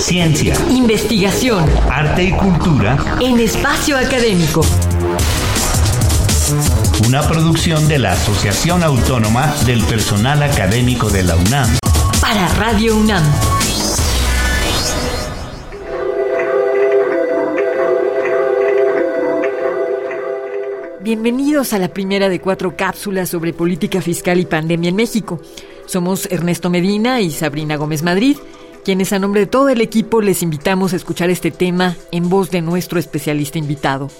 Ciencia, investigación, arte y cultura en espacio académico. Una producción de la Asociación Autónoma del Personal Académico de la UNAM. Para Radio UNAM. Bienvenidos a la primera de cuatro cápsulas sobre política fiscal y pandemia en México. Somos Ernesto Medina y Sabrina Gómez Madrid, quienes a nombre de todo el equipo les invitamos a escuchar este tema en voz de nuestro especialista invitado.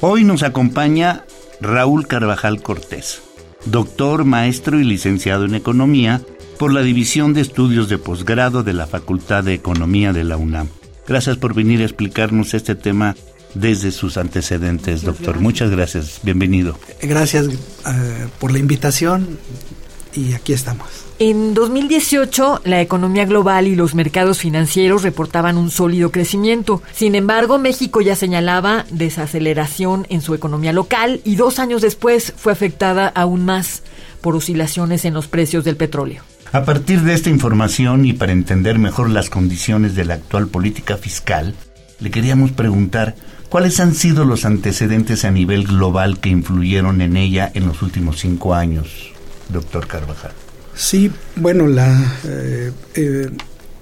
Hoy nos acompaña Raúl Carvajal Cortés, doctor, maestro y licenciado en Economía por la División de Estudios de Posgrado de la Facultad de Economía de la UNAM. Gracias por venir a explicarnos este tema desde sus antecedentes, doctor. Muchas gracias. Bienvenido. Gracias eh, por la invitación y aquí estamos. En 2018, la economía global y los mercados financieros reportaban un sólido crecimiento. Sin embargo, México ya señalaba desaceleración en su economía local y dos años después fue afectada aún más por oscilaciones en los precios del petróleo. A partir de esta información y para entender mejor las condiciones de la actual política fiscal, le queríamos preguntar cuáles han sido los antecedentes a nivel global que influyeron en ella en los últimos cinco años doctor Carvajal? Sí, bueno, la, eh, eh,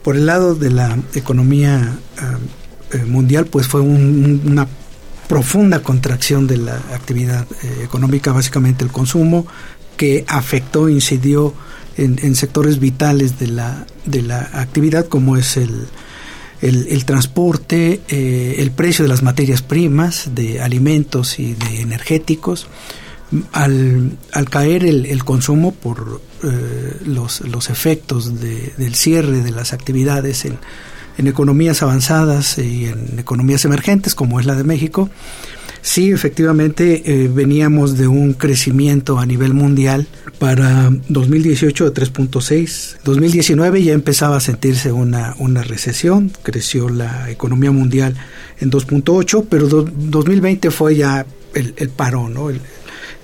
por el lado de la economía eh, mundial, pues fue una profunda contracción de la actividad económica, básicamente el consumo, que afectó, incidió en, sectores vitales de la, de la actividad, como es el, el, transporte, el precio de las materias primas, de alimentos y de energéticos, al, al caer el, el, consumo por eh, los, los, efectos de, del cierre de las actividades en, en, economías avanzadas y en economías emergentes como es la de México, sí, efectivamente eh, veníamos de un crecimiento a nivel mundial para 2018 de 3.6. 2019 ya empezaba a sentirse una, una recesión, creció la economía mundial en 2.8, pero 2020 fue ya el, el paro, ¿no? El,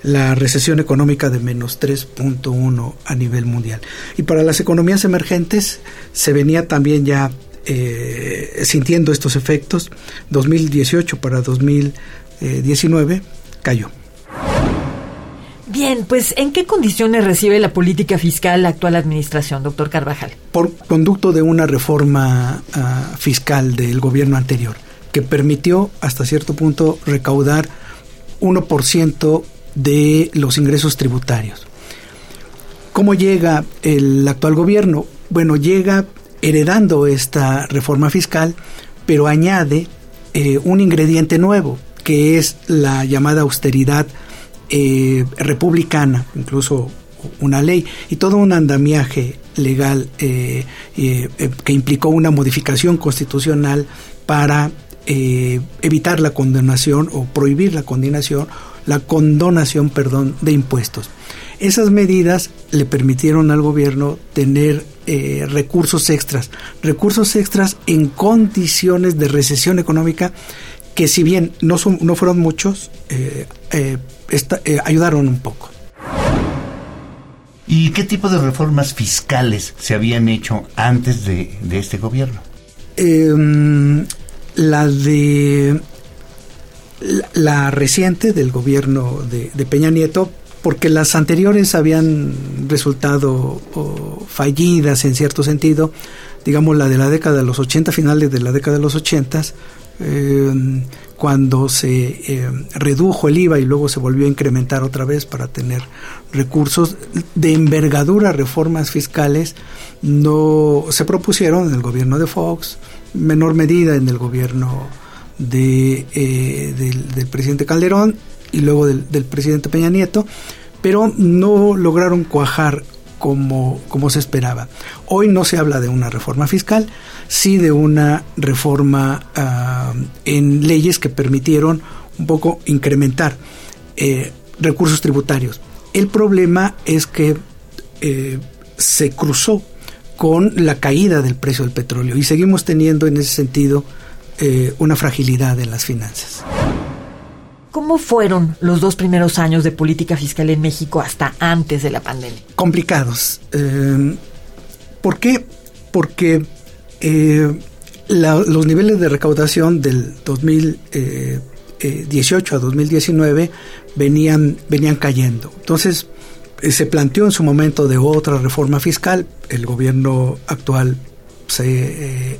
la recesión económica de menos 3.1 a nivel mundial. Y para las economías emergentes se venía también ya eh, sintiendo estos efectos. 2018 para 2019 cayó. Bien, pues ¿en qué condiciones recibe la política fiscal la actual administración, doctor Carvajal? Por conducto de una reforma ah, fiscal del gobierno anterior, que permitió hasta cierto punto recaudar 1% de los ingresos tributarios. ¿Cómo llega el actual gobierno? Bueno, llega heredando esta reforma fiscal, pero añade eh, un ingrediente nuevo, que es la llamada austeridad eh, republicana, incluso una ley y todo un andamiaje legal eh, que implicó una modificación constitucional para evitar la condenación o prohibir la condenación la condonación, perdón, de impuestos. Esas medidas le permitieron al gobierno tener eh, recursos extras, recursos extras en condiciones de recesión económica que si bien no, son, no fueron muchos, eh, eh, ayudaron un poco. ¿Y qué tipo de reformas fiscales se habían hecho antes de, de este gobierno? Em, la de la, reciente del gobierno de, Peña Nieto, porque las anteriores habían resultado fallidas en cierto sentido, digamos la de la década de los 80, finales de la década de los 80, eh, cuando se eh, redujo el IVA y luego se volvió a incrementar otra vez para tener recursos de envergadura, reformas fiscales, no se propusieron en el gobierno de Fox, menor medida en el gobierno de, eh, del, presidente Calderón y luego del, presidente Peña Nieto, pero no lograron cuajar como, como se esperaba. Hoy no se habla de una reforma fiscal, sí de una reforma ah, en leyes que permitieron un poco incrementar eh, recursos tributarios. El problema es que eh, se cruzó con la caída del precio del petróleo y seguimos teniendo en ese sentido eh, una fragilidad en las finanzas. ¿Cómo fueron los dos primeros años de política fiscal en México hasta antes de la pandemia? Complicados. Eh, ¿Por qué? Porque eh, los niveles de recaudación del 2018 a 2019 venían, venían cayendo. Entonces, se planteó en su momento de otra reforma fiscal. El gobierno actual se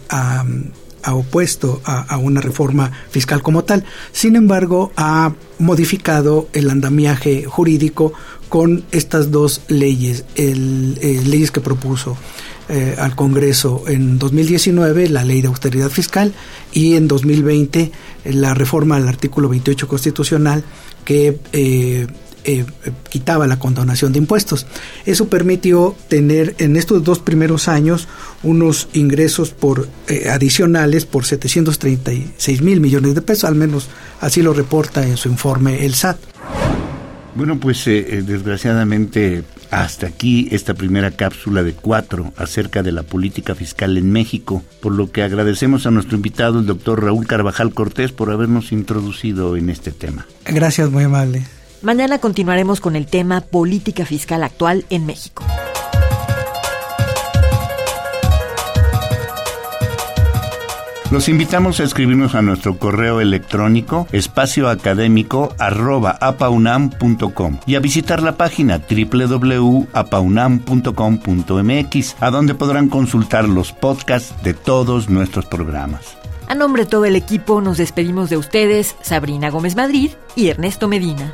ha, opuesto a, una reforma fiscal como tal. Sin embargo, ha modificado el andamiaje jurídico con estas dos leyes, el, eh, leyes que propuso eh, al Congreso en 2019, la ley de austeridad fiscal, y en 2020 la reforma al artículo 28 constitucional que eh, quitaba la condonación de impuestos. Eso permitió tener en estos dos primeros años unos ingresos por eh, adicionales por 736 mil millones de pesos, al menos así lo reporta en su informe el SAT. Bueno, pues eh, desgraciadamente hasta aquí esta primera cápsula de cuatro acerca de la política fiscal en México, por lo que agradecemos a nuestro invitado, el doctor Raúl Carvajal Cortés, por habernos introducido en este tema. Gracias, muy amable. Mañana continuaremos con el tema política fiscal actual en México. Los invitamos a escribirnos a nuestro correo electrónico espacioacadémico.apaunam.com y a visitar la página www.apaunam.com.mx, a donde podrán consultar los podcasts de todos nuestros programas. A nombre de todo el equipo nos despedimos de ustedes, Sabrina Gómez Madrid y Ernesto Medina.